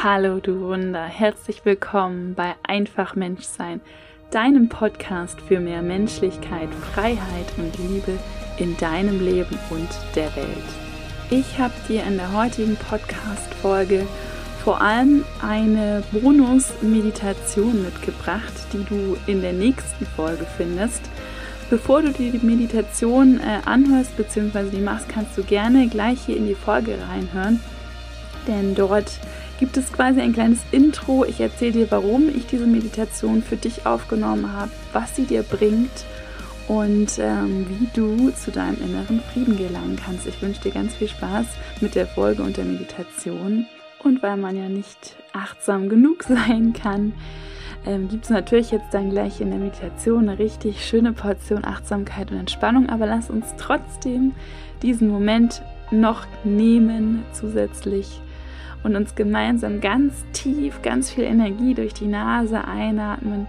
Hallo du Wunder, herzlich willkommen bei Einfach Menschsein, deinem Podcast für mehr Menschlichkeit, Freiheit und Liebe in deinem Leben und der Welt. Ich habe dir in der heutigen Podcast-Folge vor allem eine Bonus-Meditation mitgebracht, die du in der nächsten Folge findest. Bevor du dir die Meditation äh, anhörst bzw. die machst, kannst du gerne gleich hier in die Folge reinhören, denn dort gibt es quasi ein kleines Intro. Ich erzähle dir, warum ich diese Meditation für dich aufgenommen habe, was sie dir bringt und ähm, wie du zu deinem inneren Frieden gelangen kannst. Ich wünsche dir ganz viel Spaß mit der Folge und der Meditation. Und weil man ja nicht achtsam genug sein kann, ähm, gibt es natürlich jetzt dann gleich in der Meditation eine richtig schöne Portion Achtsamkeit und Entspannung. Aber lass uns trotzdem diesen Moment noch nehmen zusätzlich und uns gemeinsam ganz tief, ganz viel Energie durch die Nase einatmen.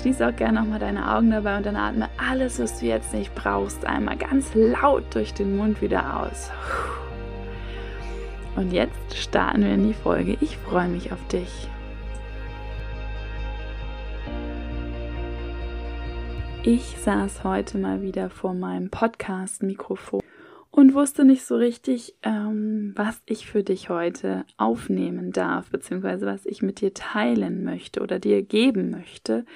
Schließ auch gerne nochmal deine Augen dabei und dann atme alles, was du jetzt nicht brauchst, einmal ganz laut durch den Mund wieder aus. Und jetzt starten wir in die Folge. Ich freue mich auf dich. Ich saß heute mal wieder vor meinem Podcast-Mikrofon und wusste nicht so richtig, ähm, was ich für dich heute aufnehmen darf, beziehungsweise was ich mit dir teilen möchte oder dir geben möchte,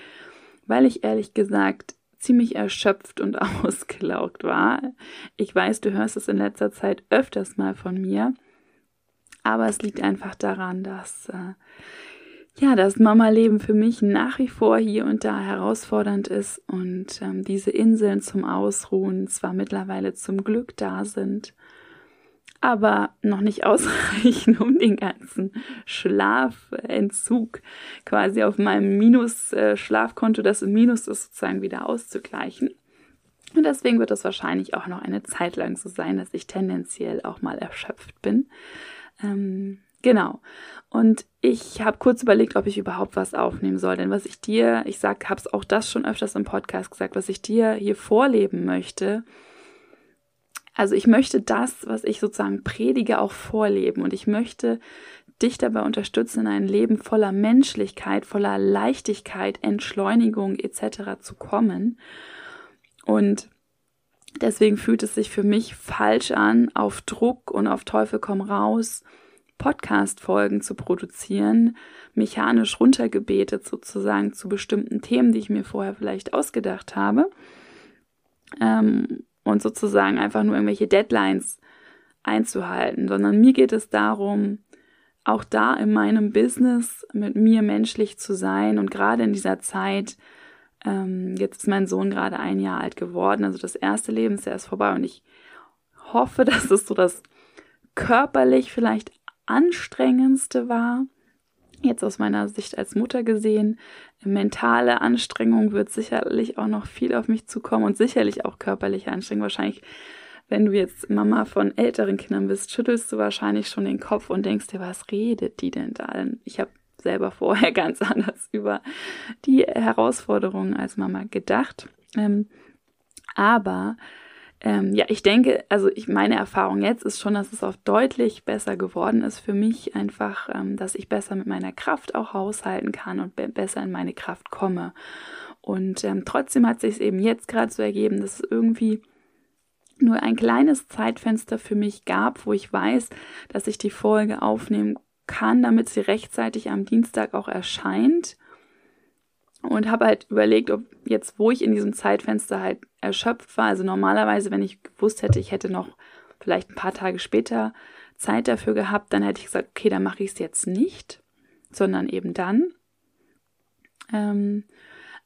weil ich ehrlich gesagt ziemlich erschöpft und ausgelaugt war. Ich weiß, du hörst es in letzter Zeit öfters mal von mir, aber es liegt einfach daran, dass äh, ja, das Mama-Leben für mich nach wie vor hier und da herausfordernd ist und ähm, diese Inseln zum Ausruhen zwar mittlerweile zum Glück da sind, aber noch nicht ausreichen, um den ganzen Schlafentzug quasi auf meinem Minus-Schlafkonto, das im Minus ist, sozusagen wieder auszugleichen. Und deswegen wird es wahrscheinlich auch noch eine Zeit lang so sein, dass ich tendenziell auch mal erschöpft bin. Ähm, Genau. Und ich habe kurz überlegt, ob ich überhaupt was aufnehmen soll. Denn was ich dir, ich sag, habe es auch das schon öfters im Podcast gesagt, was ich dir hier vorleben möchte. Also ich möchte das, was ich sozusagen predige, auch vorleben. Und ich möchte dich dabei unterstützen, in ein Leben voller Menschlichkeit, voller Leichtigkeit, Entschleunigung etc. zu kommen. Und deswegen fühlt es sich für mich falsch an, auf Druck und auf Teufel komm raus Podcast-Folgen zu produzieren, mechanisch runtergebetet sozusagen zu bestimmten Themen, die ich mir vorher vielleicht ausgedacht habe. Ähm, und sozusagen einfach nur irgendwelche Deadlines einzuhalten, sondern mir geht es darum, auch da in meinem Business mit mir menschlich zu sein und gerade in dieser Zeit, ähm, jetzt ist mein Sohn gerade ein Jahr alt geworden, also das erste Lebensjahr ist vorbei und ich hoffe, dass es so das körperlich vielleicht anstrengendste war, jetzt aus meiner Sicht als Mutter gesehen, mentale Anstrengung wird sicherlich auch noch viel auf mich zukommen und sicherlich auch körperliche Anstrengung. Wahrscheinlich, wenn du jetzt Mama von älteren Kindern bist, schüttelst du wahrscheinlich schon den Kopf und denkst dir, was redet die denn da? Ich habe selber vorher ganz anders über die Herausforderungen als Mama gedacht. Ähm, aber ähm, ja, ich denke, also ich, meine Erfahrung jetzt ist schon, dass es auch deutlich besser geworden ist für mich, einfach, ähm, dass ich besser mit meiner Kraft auch haushalten kann und be besser in meine Kraft komme. Und ähm, trotzdem hat sich eben jetzt gerade so ergeben, dass es irgendwie nur ein kleines Zeitfenster für mich gab, wo ich weiß, dass ich die Folge aufnehmen kann, damit sie rechtzeitig am Dienstag auch erscheint und habe halt überlegt, ob jetzt, wo ich in diesem Zeitfenster halt erschöpft war, also normalerweise, wenn ich gewusst hätte, ich hätte noch vielleicht ein paar Tage später Zeit dafür gehabt, dann hätte ich gesagt, okay, dann mache ich es jetzt nicht, sondern eben dann. Ähm,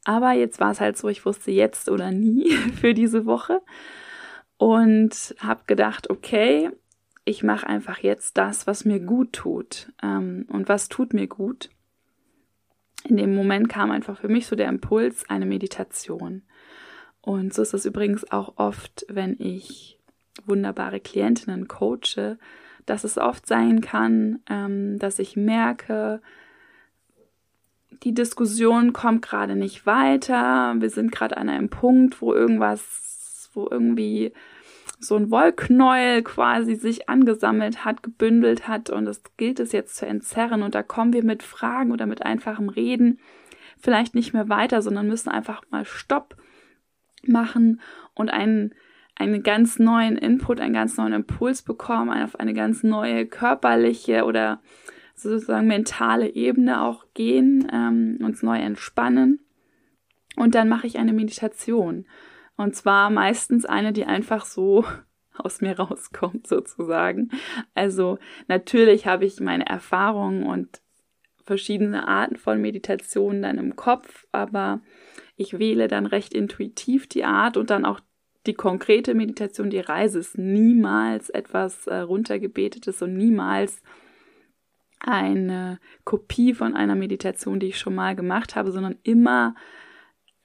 aber jetzt war es halt so, ich wusste jetzt oder nie für diese Woche und habe gedacht, okay, ich mache einfach jetzt das, was mir gut tut. Ähm, und was tut mir gut? In dem Moment kam einfach für mich so der Impuls, eine Meditation. Und so ist es übrigens auch oft, wenn ich wunderbare Klientinnen coache, dass es oft sein kann, ähm, dass ich merke, die Diskussion kommt gerade nicht weiter, wir sind gerade an einem Punkt, wo irgendwas, wo irgendwie so ein Wollknäuel quasi sich angesammelt hat, gebündelt hat und es gilt es jetzt zu entzerren und da kommen wir mit Fragen oder mit einfachem Reden vielleicht nicht mehr weiter, sondern müssen einfach mal Stopp machen und einen, einen ganz neuen Input, einen ganz neuen Impuls bekommen, auf eine ganz neue körperliche oder sozusagen mentale Ebene auch gehen, ähm, uns neu entspannen. Und dann mache ich eine Meditation. Und zwar meistens eine, die einfach so aus mir rauskommt, sozusagen. Also natürlich habe ich meine Erfahrungen und verschiedene Arten von Meditationen dann im Kopf, aber ich wähle dann recht intuitiv die Art und dann auch die konkrete Meditation, die Reise ist niemals etwas äh, runtergebetetes und niemals eine Kopie von einer Meditation, die ich schon mal gemacht habe, sondern immer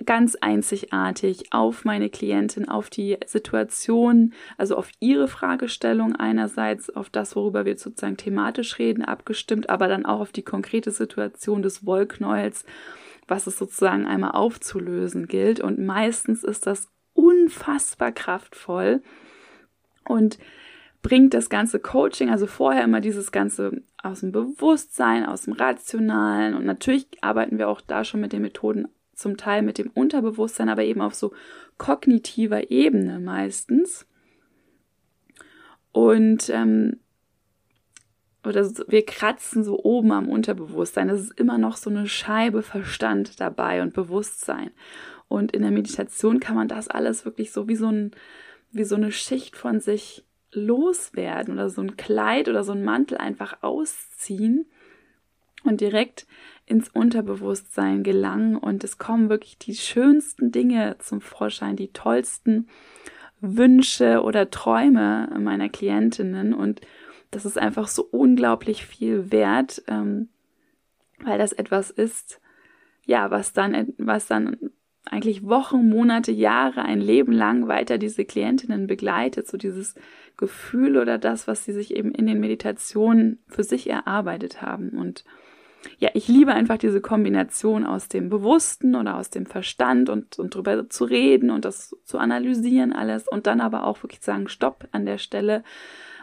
ganz einzigartig auf meine Klientin, auf die Situation, also auf ihre Fragestellung einerseits, auf das, worüber wir sozusagen thematisch reden, abgestimmt, aber dann auch auf die konkrete Situation des Wollknäuels, was es sozusagen einmal aufzulösen gilt. Und meistens ist das unfassbar kraftvoll und bringt das ganze Coaching, also vorher immer dieses ganze aus dem Bewusstsein, aus dem Rationalen und natürlich arbeiten wir auch da schon mit den Methoden zum Teil mit dem Unterbewusstsein, aber eben auf so kognitiver Ebene meistens. Und ähm, oder wir kratzen so oben am Unterbewusstsein. Es ist immer noch so eine Scheibe Verstand dabei und Bewusstsein. Und in der Meditation kann man das alles wirklich so wie so, ein, wie so eine Schicht von sich loswerden oder so ein Kleid oder so ein Mantel einfach ausziehen und direkt ins Unterbewusstsein gelangen und es kommen wirklich die schönsten Dinge zum Vorschein, die tollsten Wünsche oder Träume meiner Klientinnen. Und das ist einfach so unglaublich viel wert, ähm, weil das etwas ist, ja, was dann, was dann eigentlich Wochen, Monate, Jahre, ein Leben lang weiter diese Klientinnen begleitet, so dieses Gefühl oder das, was sie sich eben in den Meditationen für sich erarbeitet haben. Und ja, ich liebe einfach diese Kombination aus dem Bewussten oder aus dem Verstand und, und drüber zu reden und das zu analysieren alles und dann aber auch wirklich sagen, stopp an der Stelle,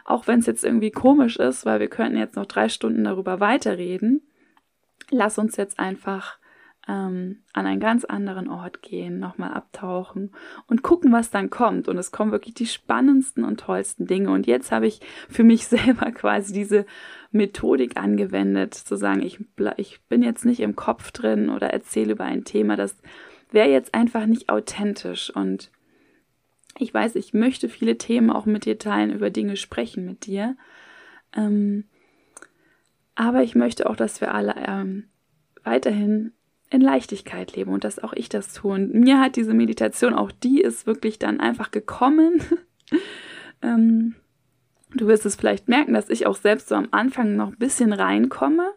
auch wenn es jetzt irgendwie komisch ist, weil wir könnten jetzt noch drei Stunden darüber weiterreden. Lass uns jetzt einfach ähm, an einen ganz anderen Ort gehen, nochmal abtauchen und gucken, was dann kommt. Und es kommen wirklich die spannendsten und tollsten Dinge. Und jetzt habe ich für mich selber quasi diese Methodik angewendet, zu sagen, ich, ich bin jetzt nicht im Kopf drin oder erzähle über ein Thema, das wäre jetzt einfach nicht authentisch. Und ich weiß, ich möchte viele Themen auch mit dir teilen, über Dinge sprechen mit dir. Ähm, aber ich möchte auch, dass wir alle ähm, weiterhin in Leichtigkeit leben und dass auch ich das tue. Und mir hat diese Meditation, auch die ist wirklich dann einfach gekommen. ähm, du wirst es vielleicht merken, dass ich auch selbst so am Anfang noch ein bisschen reinkomme.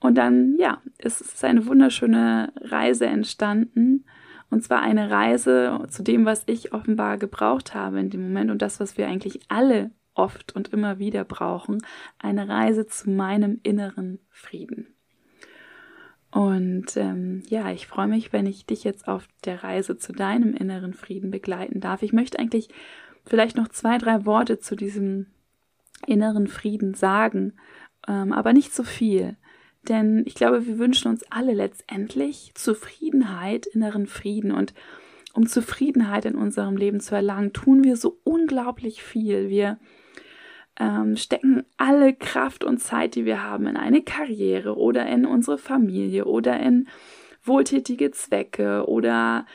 Und dann, ja, es ist eine wunderschöne Reise entstanden. Und zwar eine Reise zu dem, was ich offenbar gebraucht habe in dem Moment und das, was wir eigentlich alle oft und immer wieder brauchen. Eine Reise zu meinem inneren Frieden. Und ähm, ja, ich freue mich, wenn ich dich jetzt auf der Reise zu deinem inneren Frieden begleiten darf. Ich möchte eigentlich vielleicht noch zwei, drei Worte zu diesem inneren Frieden sagen, ähm, aber nicht so viel. Denn ich glaube, wir wünschen uns alle letztendlich Zufriedenheit, inneren Frieden. Und um Zufriedenheit in unserem Leben zu erlangen, tun wir so unglaublich viel. Wir ähm, stecken alle Kraft und Zeit, die wir haben, in eine Karriere oder in unsere Familie oder in wohltätige Zwecke oder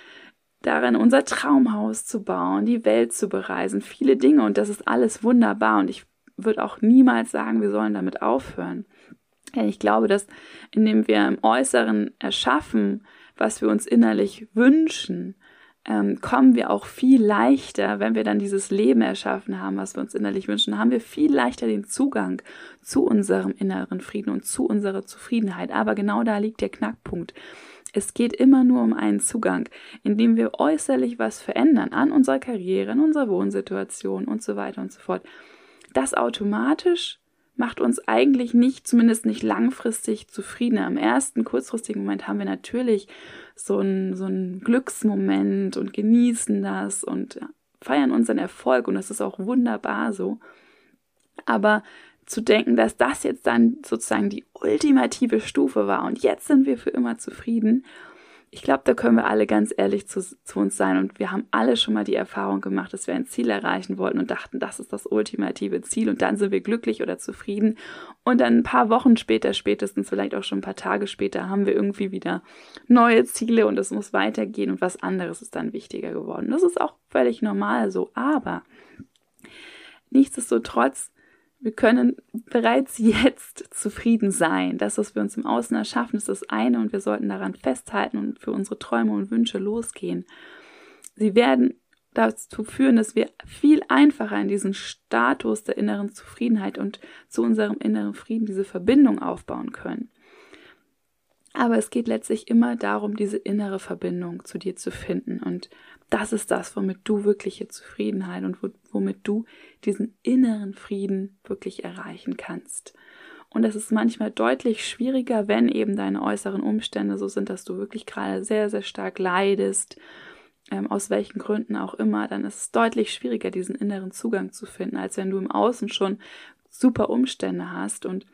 darin, unser Traumhaus zu bauen, die Welt zu bereisen, viele Dinge und das ist alles wunderbar und ich würde auch niemals sagen, wir sollen damit aufhören. Denn ich glaube, dass indem wir im Äußeren erschaffen, was wir uns innerlich wünschen, ähm, kommen wir auch viel leichter, wenn wir dann dieses Leben erschaffen haben, was wir uns innerlich wünschen, haben wir viel leichter den Zugang zu unserem inneren Frieden und zu unserer Zufriedenheit. Aber genau da liegt der Knackpunkt. Es geht immer nur um einen Zugang, indem wir äußerlich was verändern an unserer Karriere, an unserer Wohnsituation und so weiter und so fort. Das automatisch macht uns eigentlich nicht, zumindest nicht langfristig zufriedener. Im ersten kurzfristigen Moment haben wir natürlich so einen, so einen Glücksmoment und genießen das und feiern unseren Erfolg und das ist auch wunderbar so. Aber zu denken, dass das jetzt dann sozusagen die ultimative Stufe war und jetzt sind wir für immer zufrieden ich glaube, da können wir alle ganz ehrlich zu, zu, uns sein. Und wir haben alle schon mal die Erfahrung gemacht, dass wir ein Ziel erreichen wollten und dachten, das ist das ultimative Ziel. Und dann sind wir glücklich oder zufrieden. Und dann ein paar Wochen später, spätestens vielleicht auch schon ein paar Tage später, haben wir irgendwie wieder neue Ziele und es muss weitergehen. Und was anderes ist dann wichtiger geworden. Das ist auch völlig normal so, aber nichtsdestotrotz wir können bereits jetzt zufrieden sein. Das, was wir uns im Außen erschaffen, ist das eine und wir sollten daran festhalten und für unsere Träume und Wünsche losgehen. Sie werden dazu führen, dass wir viel einfacher in diesen Status der inneren Zufriedenheit und zu unserem inneren Frieden diese Verbindung aufbauen können. Aber es geht letztlich immer darum, diese innere Verbindung zu dir zu finden. Und das ist das, womit du wirkliche Zufriedenheit und womit du diesen inneren Frieden wirklich erreichen kannst. Und es ist manchmal deutlich schwieriger, wenn eben deine äußeren Umstände so sind, dass du wirklich gerade sehr, sehr stark leidest, ähm, aus welchen Gründen auch immer, dann ist es deutlich schwieriger, diesen inneren Zugang zu finden, als wenn du im Außen schon super Umstände hast und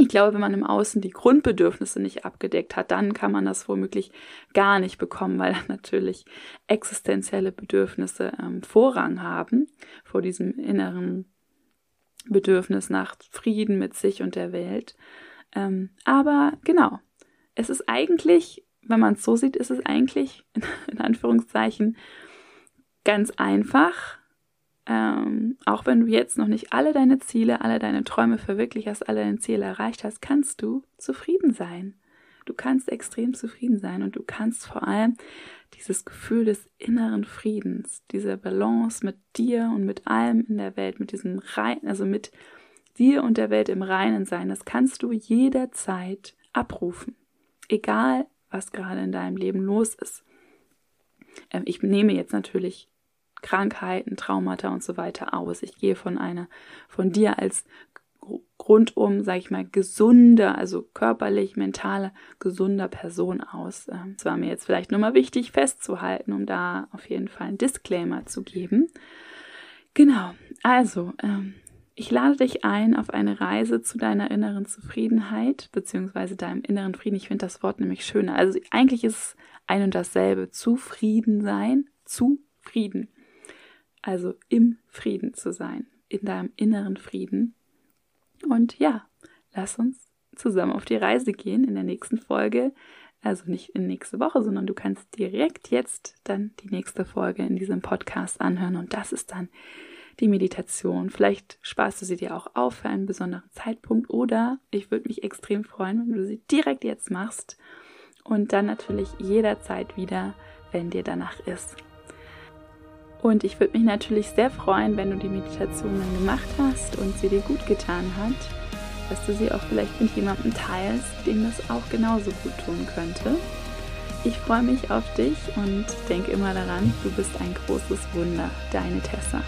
ich glaube, wenn man im Außen die Grundbedürfnisse nicht abgedeckt hat, dann kann man das womöglich gar nicht bekommen, weil natürlich existenzielle Bedürfnisse ähm, Vorrang haben vor diesem inneren Bedürfnis nach Frieden mit sich und der Welt. Ähm, aber genau, es ist eigentlich, wenn man es so sieht, ist es eigentlich in Anführungszeichen ganz einfach ähm, auch wenn du jetzt noch nicht alle deine Ziele, alle deine Träume verwirklicht hast, alle deine Ziele erreicht hast, kannst du zufrieden sein. Du kannst extrem zufrieden sein und du kannst vor allem dieses Gefühl des inneren Friedens, diese Balance mit dir und mit allem in der Welt, mit diesem Rein, also mit dir und der Welt im Reinen sein, das kannst du jederzeit abrufen. Egal, was gerade in deinem Leben los ist. Ähm, ich nehme jetzt natürlich Krankheiten, Traumata und so weiter aus. Ich gehe von einer, von dir als rundum, sage ich mal, gesunder, also körperlich, mentaler, gesunder Person aus. Es ähm, war mir jetzt vielleicht nur mal wichtig festzuhalten, um da auf jeden Fall einen Disclaimer zu geben. Genau, also ähm, ich lade dich ein auf eine Reise zu deiner inneren Zufriedenheit, beziehungsweise deinem inneren Frieden. Ich finde das Wort nämlich schöner. Also eigentlich ist es ein und dasselbe. Zufrieden sein, zufrieden also im Frieden zu sein, in deinem inneren Frieden. Und ja, lass uns zusammen auf die Reise gehen in der nächsten Folge. Also nicht in nächste Woche, sondern du kannst direkt jetzt dann die nächste Folge in diesem Podcast anhören und das ist dann die Meditation. Vielleicht sparst du sie dir auch auf für einen besonderen Zeitpunkt oder ich würde mich extrem freuen, wenn du sie direkt jetzt machst und dann natürlich jederzeit wieder, wenn dir danach ist. Und ich würde mich natürlich sehr freuen, wenn du die Meditation dann gemacht hast und sie dir gut getan hat, dass du sie auch vielleicht mit jemandem teilst, dem das auch genauso gut tun könnte. Ich freue mich auf dich und denke immer daran, du bist ein großes Wunder, deine Tessa.